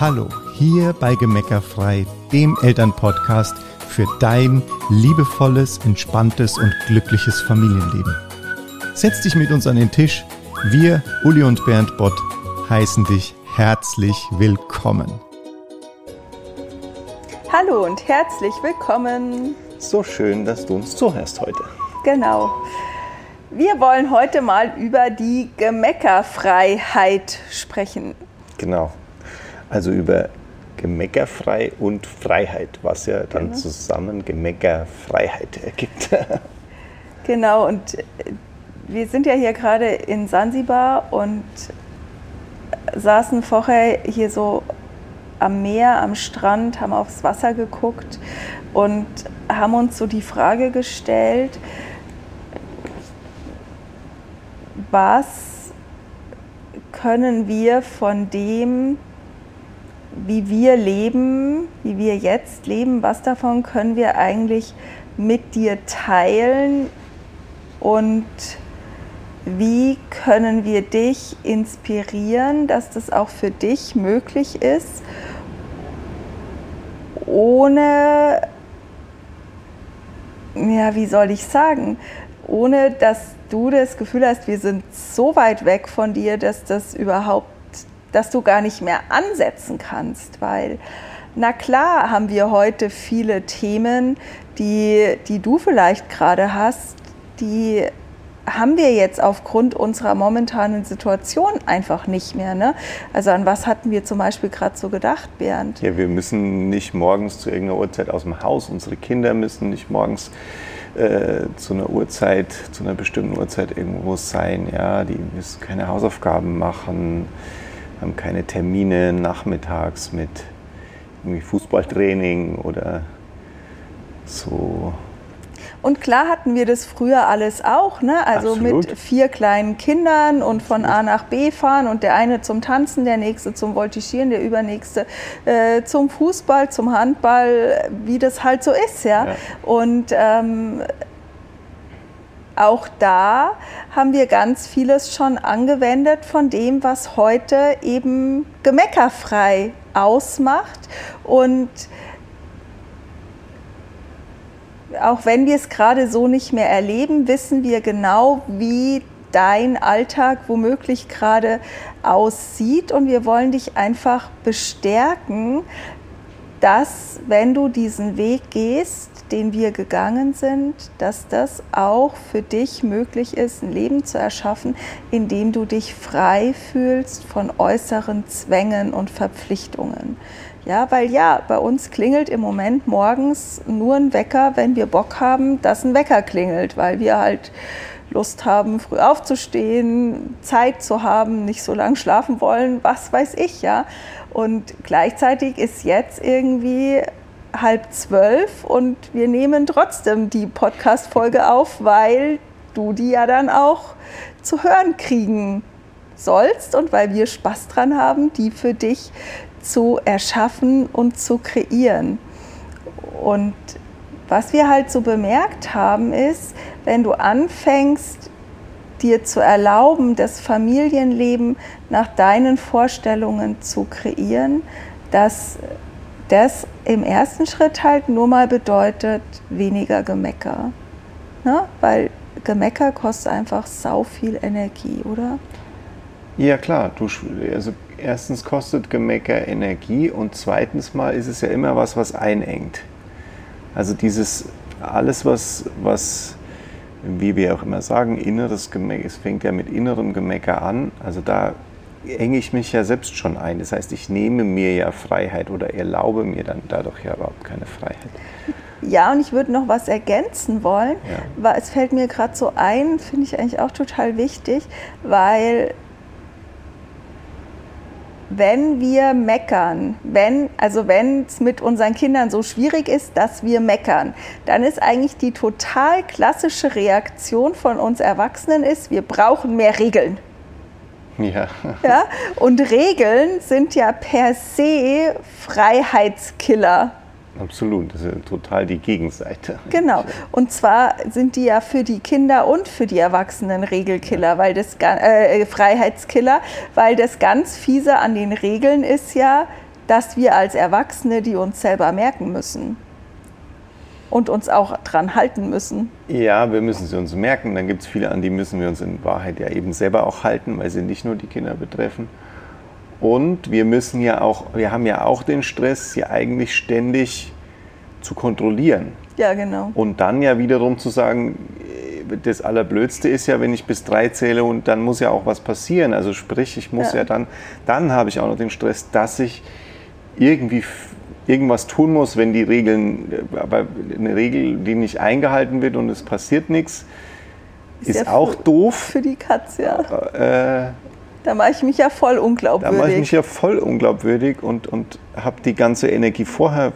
Hallo, hier bei Gemeckerfrei, dem Elternpodcast für dein liebevolles, entspanntes und glückliches Familienleben. Setz dich mit uns an den Tisch. Wir, Uli und Bernd Bott, heißen dich herzlich willkommen. Hallo und herzlich willkommen. So schön, dass du uns zuhörst heute. Genau. Wir wollen heute mal über die Gemeckerfreiheit sprechen. Genau. Also über Gemeckerfrei und Freiheit, was ja dann genau. zusammen Gemeckerfreiheit ergibt. genau, und wir sind ja hier gerade in Sansibar und saßen vorher hier so am Meer, am Strand, haben aufs Wasser geguckt und haben uns so die Frage gestellt, was können wir von dem, wie wir leben, wie wir jetzt leben, was davon können wir eigentlich mit dir teilen und wie können wir dich inspirieren, dass das auch für dich möglich ist ohne, ja, wie soll ich sagen, ohne dass du das Gefühl hast, wir sind so weit weg von dir, dass das überhaupt, dass du gar nicht mehr ansetzen kannst, weil na klar haben wir heute viele Themen, die, die du vielleicht gerade hast, die haben wir jetzt aufgrund unserer momentanen Situation einfach nicht mehr. Ne? Also an was hatten wir zum Beispiel gerade so gedacht, Bernd? Ja, wir müssen nicht morgens zu irgendeiner Uhrzeit aus dem Haus, unsere Kinder müssen nicht morgens äh, zu einer Uhrzeit, zu einer bestimmten Uhrzeit irgendwo sein. Ja, die müssen keine Hausaufgaben machen, haben keine Termine nachmittags mit irgendwie Fußballtraining oder so und klar hatten wir das früher alles auch, ne? also Absolut. mit vier kleinen Kindern und von A nach B fahren und der eine zum Tanzen, der nächste zum Voltigieren, der übernächste äh, zum Fußball, zum Handball, wie das halt so ist. Ja? ja. Und ähm, auch da haben wir ganz vieles schon angewendet von dem, was heute eben gemeckerfrei ausmacht. Und auch wenn wir es gerade so nicht mehr erleben, wissen wir genau, wie dein Alltag womöglich gerade aussieht. Und wir wollen dich einfach bestärken, dass wenn du diesen Weg gehst, den wir gegangen sind, dass das auch für dich möglich ist, ein Leben zu erschaffen, in dem du dich frei fühlst von äußeren Zwängen und Verpflichtungen. Ja, weil ja, bei uns klingelt im Moment morgens nur ein Wecker, wenn wir Bock haben, dass ein Wecker klingelt, weil wir halt Lust haben, früh aufzustehen, Zeit zu haben, nicht so lange schlafen wollen, was weiß ich, ja. Und gleichzeitig ist jetzt irgendwie halb zwölf und wir nehmen trotzdem die Podcast-Folge auf, weil du die ja dann auch zu hören kriegen sollst und weil wir Spaß dran haben, die für dich zu erschaffen und zu kreieren. Und was wir halt so bemerkt haben, ist, wenn du anfängst, dir zu erlauben, das Familienleben nach deinen Vorstellungen zu kreieren, dass das im ersten Schritt halt nur mal bedeutet weniger Gemecker. Ne? Weil Gemecker kostet einfach sau viel Energie, oder? Ja klar, du, also erstens kostet Gemecker Energie und zweitens mal ist es ja immer was, was einengt. Also dieses alles, was, was wie wir auch immer sagen, inneres Gemecker, es fängt ja mit innerem Gemecker an. Also da enge ich mich ja selbst schon ein. Das heißt, ich nehme mir ja Freiheit oder erlaube mir dann dadurch ja überhaupt keine Freiheit. Ja, und ich würde noch was ergänzen wollen, ja. weil es fällt mir gerade so ein, finde ich eigentlich auch total wichtig, weil wenn wir meckern, wenn, also wenn es mit unseren Kindern so schwierig ist, dass wir meckern, dann ist eigentlich die total klassische Reaktion von uns Erwachsenen ist, wir brauchen mehr Regeln. Ja. ja. Und Regeln sind ja per se Freiheitskiller. Absolut, das ist total die Gegenseite. Genau. Und zwar sind die ja für die Kinder und für die Erwachsenen Regelkiller, weil das äh, Freiheitskiller, weil das ganz fiese an den Regeln ist ja, dass wir als Erwachsene die uns selber merken müssen und uns auch dran halten müssen. Ja, wir müssen sie uns merken. Dann gibt es viele, an die müssen wir uns in Wahrheit ja eben selber auch halten, weil sie nicht nur die Kinder betreffen. Und wir müssen ja auch, wir haben ja auch den Stress, sie eigentlich ständig zu kontrollieren. Ja, genau. Und dann ja wiederum zu sagen, das Allerblödste ist ja, wenn ich bis drei zähle und dann muss ja auch was passieren. Also sprich, ich muss ja, ja dann, dann habe ich auch noch den Stress, dass ich irgendwie irgendwas tun muss, wenn die Regeln, aber eine Regel, die nicht eingehalten wird und es passiert nichts, ist, ist ja auch doof. Für die Katze, ja. Äh, da mache ich mich ja voll unglaubwürdig. Da mache ich mich ja voll unglaubwürdig und, und habe die ganze Energie vorher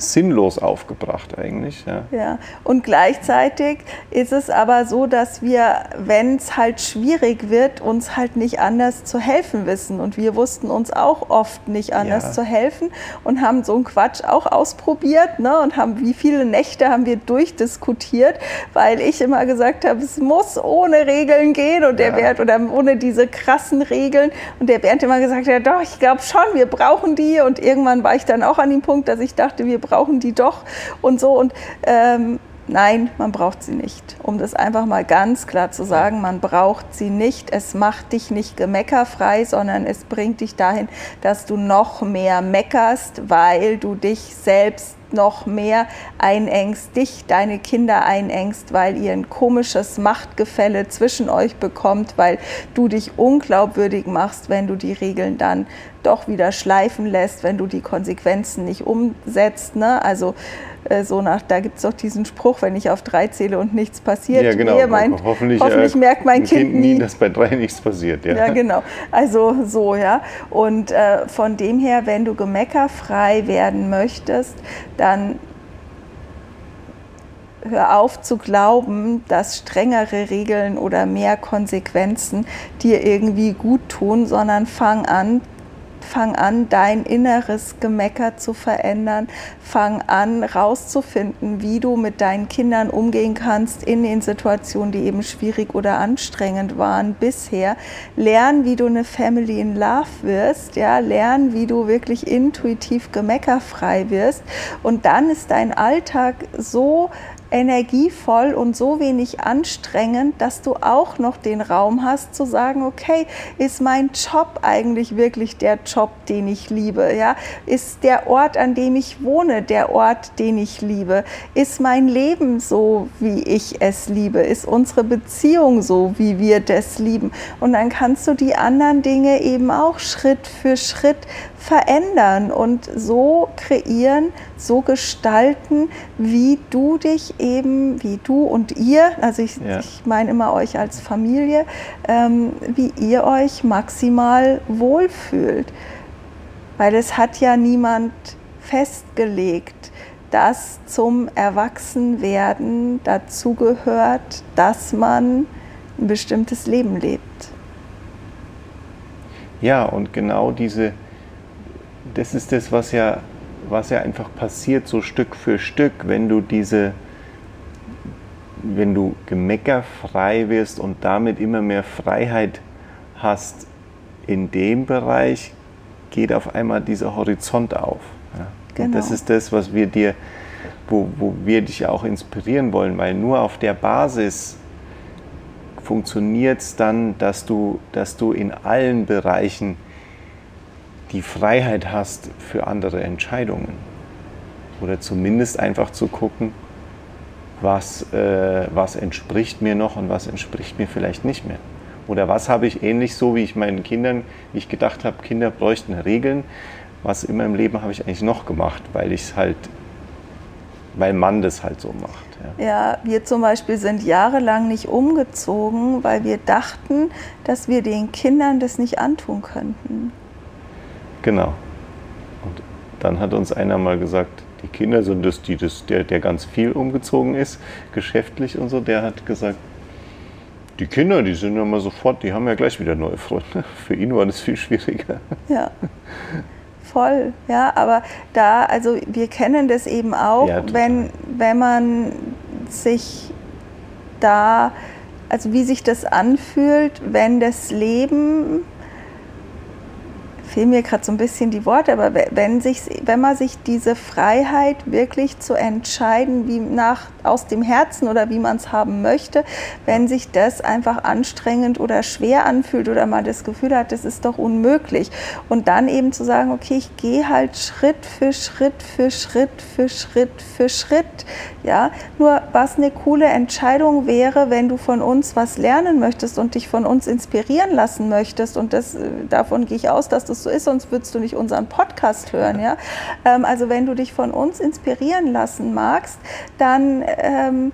sinnlos aufgebracht eigentlich. Ja. ja, und gleichzeitig ist es aber so, dass wir, wenn es halt schwierig wird, uns halt nicht anders zu helfen wissen. Und wir wussten uns auch oft nicht anders ja. zu helfen und haben so einen Quatsch auch ausprobiert ne? und haben, wie viele Nächte haben wir durchdiskutiert, weil ich immer gesagt habe, es muss ohne Regeln gehen und der ja. Bernd oder ohne diese krassen Regeln. Und der Bernd immer gesagt, ja doch, ich glaube schon, wir brauchen die. Und irgendwann war ich dann auch an dem Punkt, dass ich dachte, wir brauchen brauchen die doch und so. Und ähm, nein, man braucht sie nicht. Um das einfach mal ganz klar zu sagen, man braucht sie nicht. Es macht dich nicht gemeckerfrei, sondern es bringt dich dahin, dass du noch mehr meckerst, weil du dich selbst noch mehr einengst, dich, deine Kinder einengst, weil ihr ein komisches Machtgefälle zwischen euch bekommt, weil du dich unglaubwürdig machst, wenn du die Regeln dann doch wieder schleifen lässt, wenn du die Konsequenzen nicht umsetzt. Ne? Also äh, so nach, da gibt es doch diesen Spruch, wenn ich auf drei zähle und nichts passiert. Ja, genau. Meint, hoffentlich, hoffentlich äh, merkt mein Kind, kind nie, dass bei drei nichts passiert. Ja, ja genau. Also so, ja. Und äh, von dem her, wenn du gemeckerfrei werden möchtest, dann hör auf zu glauben, dass strengere Regeln oder mehr Konsequenzen dir irgendwie gut tun, sondern fang an, Fang an, dein inneres Gemecker zu verändern. Fang an, rauszufinden, wie du mit deinen Kindern umgehen kannst in den Situationen, die eben schwierig oder anstrengend waren bisher. Lern, wie du eine Family in Love wirst. Ja, lern, wie du wirklich intuitiv gemeckerfrei wirst. Und dann ist dein Alltag so energievoll und so wenig anstrengend, dass du auch noch den Raum hast zu sagen, okay, ist mein Job eigentlich wirklich der Job, den ich liebe? Ja? Ist der Ort, an dem ich wohne, der Ort, den ich liebe? Ist mein Leben so, wie ich es liebe? Ist unsere Beziehung so, wie wir das lieben? Und dann kannst du die anderen Dinge eben auch Schritt für Schritt verändern und so kreieren, so gestalten, wie du dich eben, wie du und ihr, also ich, ja. ich meine immer euch als Familie, ähm, wie ihr euch maximal wohlfühlt. Weil es hat ja niemand festgelegt, dass zum Erwachsenwerden dazugehört, dass man ein bestimmtes Leben lebt. Ja, und genau diese das ist das, was ja, was ja einfach passiert, so Stück für Stück, wenn du diese, wenn du gemeckerfrei wirst und damit immer mehr Freiheit hast in dem Bereich, geht auf einmal dieser Horizont auf. Ja. Genau. Und das ist das, was wir dir, wo, wo wir dich auch inspirieren wollen, weil nur auf der Basis funktioniert es dann, dass du, dass du in allen Bereichen die Freiheit hast für andere Entscheidungen. Oder zumindest einfach zu gucken, was, äh, was entspricht mir noch und was entspricht mir vielleicht nicht mehr. Oder was habe ich ähnlich so, wie ich meinen Kindern, wie ich gedacht habe, Kinder bräuchten Regeln, was in meinem Leben habe ich eigentlich noch gemacht, weil ich es halt, weil man das halt so macht. Ja. ja, wir zum Beispiel sind jahrelang nicht umgezogen, weil wir dachten, dass wir den Kindern das nicht antun könnten. Genau. Und dann hat uns einer mal gesagt, die Kinder sind das, die das, der, der ganz viel umgezogen ist, geschäftlich und so, der hat gesagt, die Kinder, die sind ja mal sofort, die haben ja gleich wieder neue Freunde. Für ihn war das viel schwieriger. Ja. Voll, ja, aber da, also wir kennen das eben auch, ja, wenn, wenn man sich da, also wie sich das anfühlt, wenn das Leben fehlen mir gerade so ein bisschen die Worte, aber wenn, sich, wenn man sich diese Freiheit wirklich zu entscheiden, wie nach, aus dem Herzen oder wie man es haben möchte, wenn sich das einfach anstrengend oder schwer anfühlt oder man das Gefühl hat, das ist doch unmöglich. Und dann eben zu sagen, okay, ich gehe halt Schritt für Schritt für Schritt für Schritt für Schritt. Ja, nur was eine coole Entscheidung wäre, wenn du von uns was lernen möchtest und dich von uns inspirieren lassen möchtest. Und das, äh, davon gehe ich aus, dass das so ist, sonst würdest du nicht unseren Podcast hören. Ja? Ähm, also wenn du dich von uns inspirieren lassen magst, dann ähm,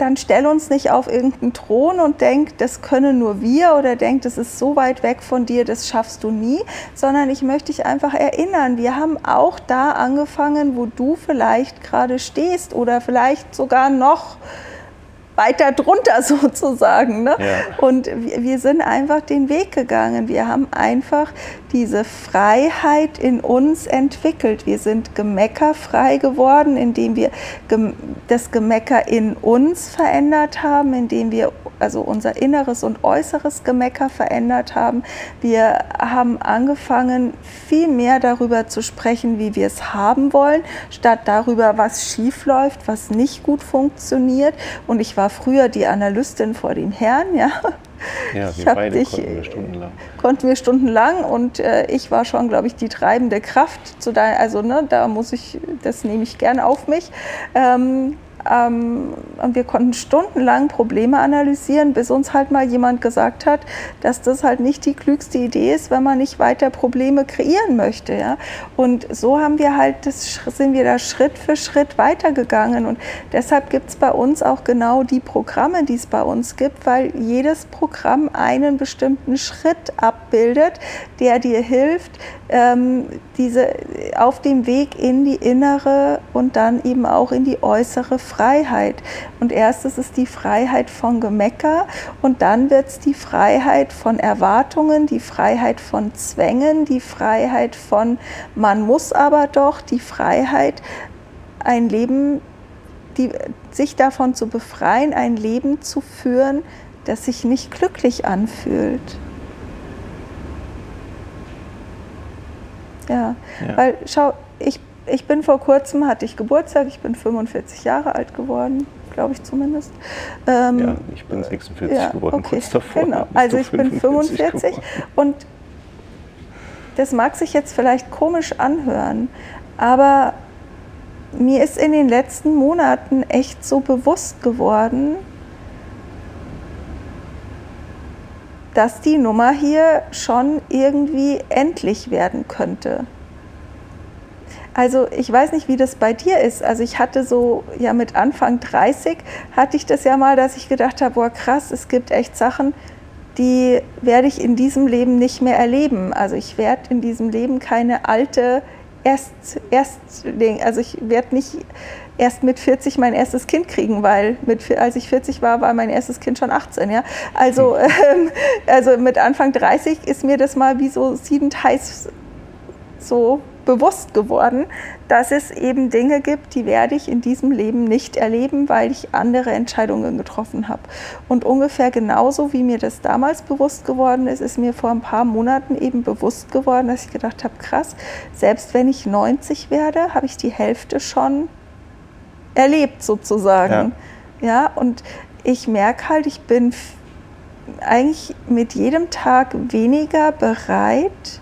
dann stell uns nicht auf irgendeinen Thron und denk, das können nur wir oder denk, das ist so weit weg von dir, das schaffst du nie, sondern ich möchte dich einfach erinnern, wir haben auch da angefangen, wo du vielleicht gerade stehst oder vielleicht sogar noch weiter drunter sozusagen. Ne? Ja. Und wir sind einfach den Weg gegangen. Wir haben einfach diese Freiheit in uns entwickelt. Wir sind gemeckerfrei geworden, indem wir das Gemecker in uns verändert haben, indem wir also unser inneres und äußeres Gemecker verändert haben. Wir haben angefangen, viel mehr darüber zu sprechen, wie wir es haben wollen, statt darüber, was schief läuft, was nicht gut funktioniert. Und ich war früher die Analystin vor dem Herrn, ja. Ja, wir beide dich, konnten wir stundenlang. Konnten wir stundenlang und äh, ich war schon, glaube ich, die treibende Kraft. Zu dein, also ne, da muss ich, das nehme ich gern auf mich. Ähm, ähm, und wir konnten stundenlang Probleme analysieren, bis uns halt mal jemand gesagt hat, dass das halt nicht die klügste Idee ist, wenn man nicht weiter Probleme kreieren möchte. Ja? Und so haben wir halt, das, sind wir da Schritt für Schritt weitergegangen. Und deshalb gibt es bei uns auch genau die Programme, die es bei uns gibt, weil jedes Programm einen bestimmten Schritt abbildet, der dir hilft, ähm, diese, auf dem Weg in die innere und dann eben auch in die äußere Freiheit. Und erstes ist die Freiheit von Gemecker und dann wird es die Freiheit von Erwartungen, die Freiheit von Zwängen, die Freiheit von man muss aber doch, die Freiheit, ein Leben, die, sich davon zu befreien, ein Leben zu führen, das sich nicht glücklich anfühlt. Ja, ja. weil schau, ich, ich bin vor kurzem, hatte ich Geburtstag, ich bin 45 Jahre alt geworden, glaube ich zumindest. Ähm, ja, ich bin 46 ja, geworden, okay, kurz davor. Genau, also ich bin 45 geworden. und das mag sich jetzt vielleicht komisch anhören, aber mir ist in den letzten Monaten echt so bewusst geworden, dass die Nummer hier schon irgendwie endlich werden könnte. Also ich weiß nicht, wie das bei dir ist. Also ich hatte so, ja mit Anfang 30 hatte ich das ja mal, dass ich gedacht habe, boah krass, es gibt echt Sachen, die werde ich in diesem Leben nicht mehr erleben. Also ich werde in diesem Leben keine alte Erst, erst, also ich werde nicht erst mit 40 mein erstes Kind kriegen, weil mit, als ich 40 war, war mein erstes Kind schon 18. Ja? Also, hm. ähm, also mit Anfang 30 ist mir das mal wie so siedend heiß so bewusst geworden, dass es eben Dinge gibt, die werde ich in diesem Leben nicht erleben, weil ich andere Entscheidungen getroffen habe. Und ungefähr genauso wie mir das damals bewusst geworden ist, ist mir vor ein paar Monaten eben bewusst geworden, dass ich gedacht habe, krass, selbst wenn ich 90 werde, habe ich die Hälfte schon erlebt sozusagen. Ja, ja und ich merke halt, ich bin eigentlich mit jedem Tag weniger bereit,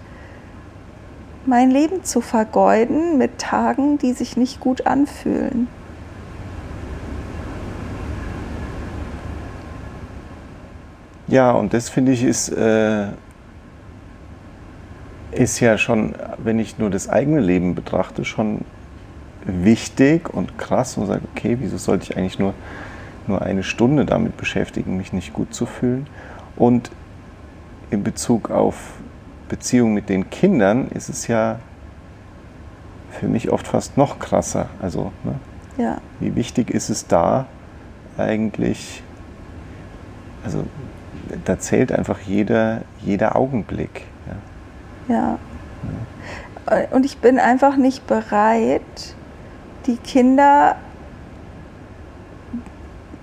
mein Leben zu vergeuden mit Tagen, die sich nicht gut anfühlen. Ja, und das finde ich ist, äh, ist ja schon, wenn ich nur das eigene Leben betrachte, schon wichtig und krass und sage, okay, wieso sollte ich eigentlich nur, nur eine Stunde damit beschäftigen, mich nicht gut zu fühlen? Und in Bezug auf Beziehung mit den Kindern ist es ja für mich oft fast noch krasser. Also, ne? ja. wie wichtig ist es da eigentlich, also da zählt einfach jeder, jeder Augenblick. Ja. ja. ja. Und ich bin einfach nicht bereit, die Kinder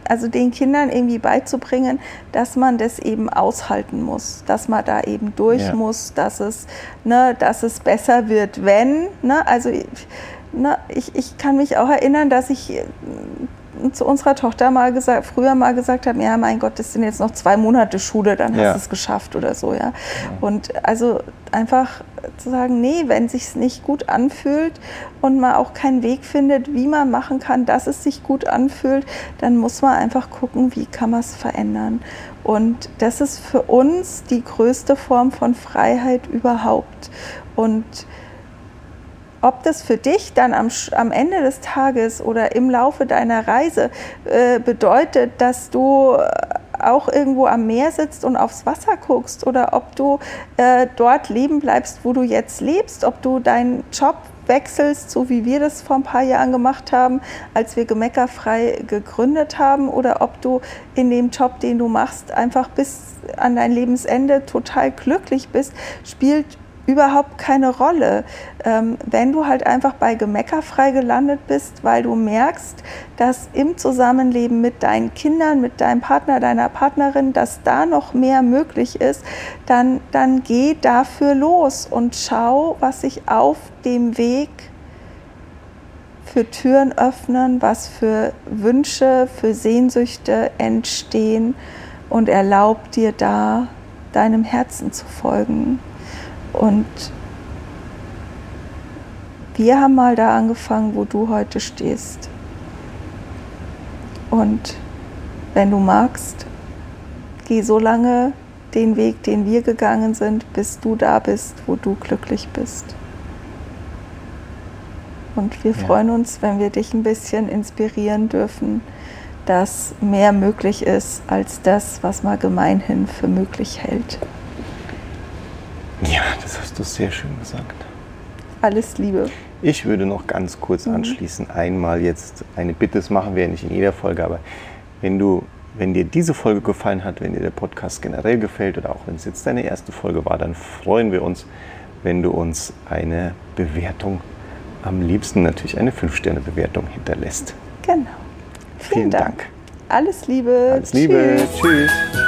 also den Kindern irgendwie beizubringen, dass man das eben aushalten muss, dass man da eben durch ja. muss, dass es, ne, dass es besser wird, wenn. Ne, also ne, ich, ich kann mich auch erinnern, dass ich zu unserer Tochter mal gesagt, früher mal gesagt haben, ja, mein Gott, das sind jetzt noch zwei Monate Schule, dann ja. hast du es geschafft oder so, ja. ja. Und also einfach zu sagen, nee, wenn sich nicht gut anfühlt und man auch keinen Weg findet, wie man machen kann, dass es sich gut anfühlt, dann muss man einfach gucken, wie kann man es verändern. Und das ist für uns die größte Form von Freiheit überhaupt. Und ob das für dich dann am, am Ende des Tages oder im Laufe deiner Reise äh, bedeutet, dass du äh, auch irgendwo am Meer sitzt und aufs Wasser guckst oder ob du äh, dort leben bleibst, wo du jetzt lebst, ob du deinen Job wechselst, so wie wir das vor ein paar Jahren gemacht haben, als wir gemeckerfrei gegründet haben, oder ob du in dem Job, den du machst, einfach bis an dein Lebensende total glücklich bist, spielt überhaupt keine Rolle, ähm, wenn du halt einfach bei Gemeckerfrei gelandet bist, weil du merkst, dass im Zusammenleben mit deinen Kindern, mit deinem Partner, deiner Partnerin, dass da noch mehr möglich ist, dann, dann geh dafür los und schau, was sich auf dem Weg für Türen öffnen, was für Wünsche, für Sehnsüchte entstehen und erlaub dir da deinem Herzen zu folgen. Und wir haben mal da angefangen, wo du heute stehst. Und wenn du magst, geh so lange den Weg, den wir gegangen sind, bis du da bist, wo du glücklich bist. Und wir ja. freuen uns, wenn wir dich ein bisschen inspirieren dürfen, dass mehr möglich ist als das, was man gemeinhin für möglich hält. Das hast du sehr schön gesagt. Alles Liebe. Ich würde noch ganz kurz mhm. anschließen. Einmal jetzt eine Bitte, das machen wir ja nicht in jeder Folge, aber wenn du, wenn dir diese Folge gefallen hat, wenn dir der Podcast generell gefällt oder auch wenn es jetzt deine erste Folge war, dann freuen wir uns, wenn du uns eine Bewertung, am liebsten natürlich eine 5-Sterne-Bewertung hinterlässt. Genau. Vielen, Vielen Dank. Dank. Alles Liebe. Alles Liebe. Tschüss. Tschüss.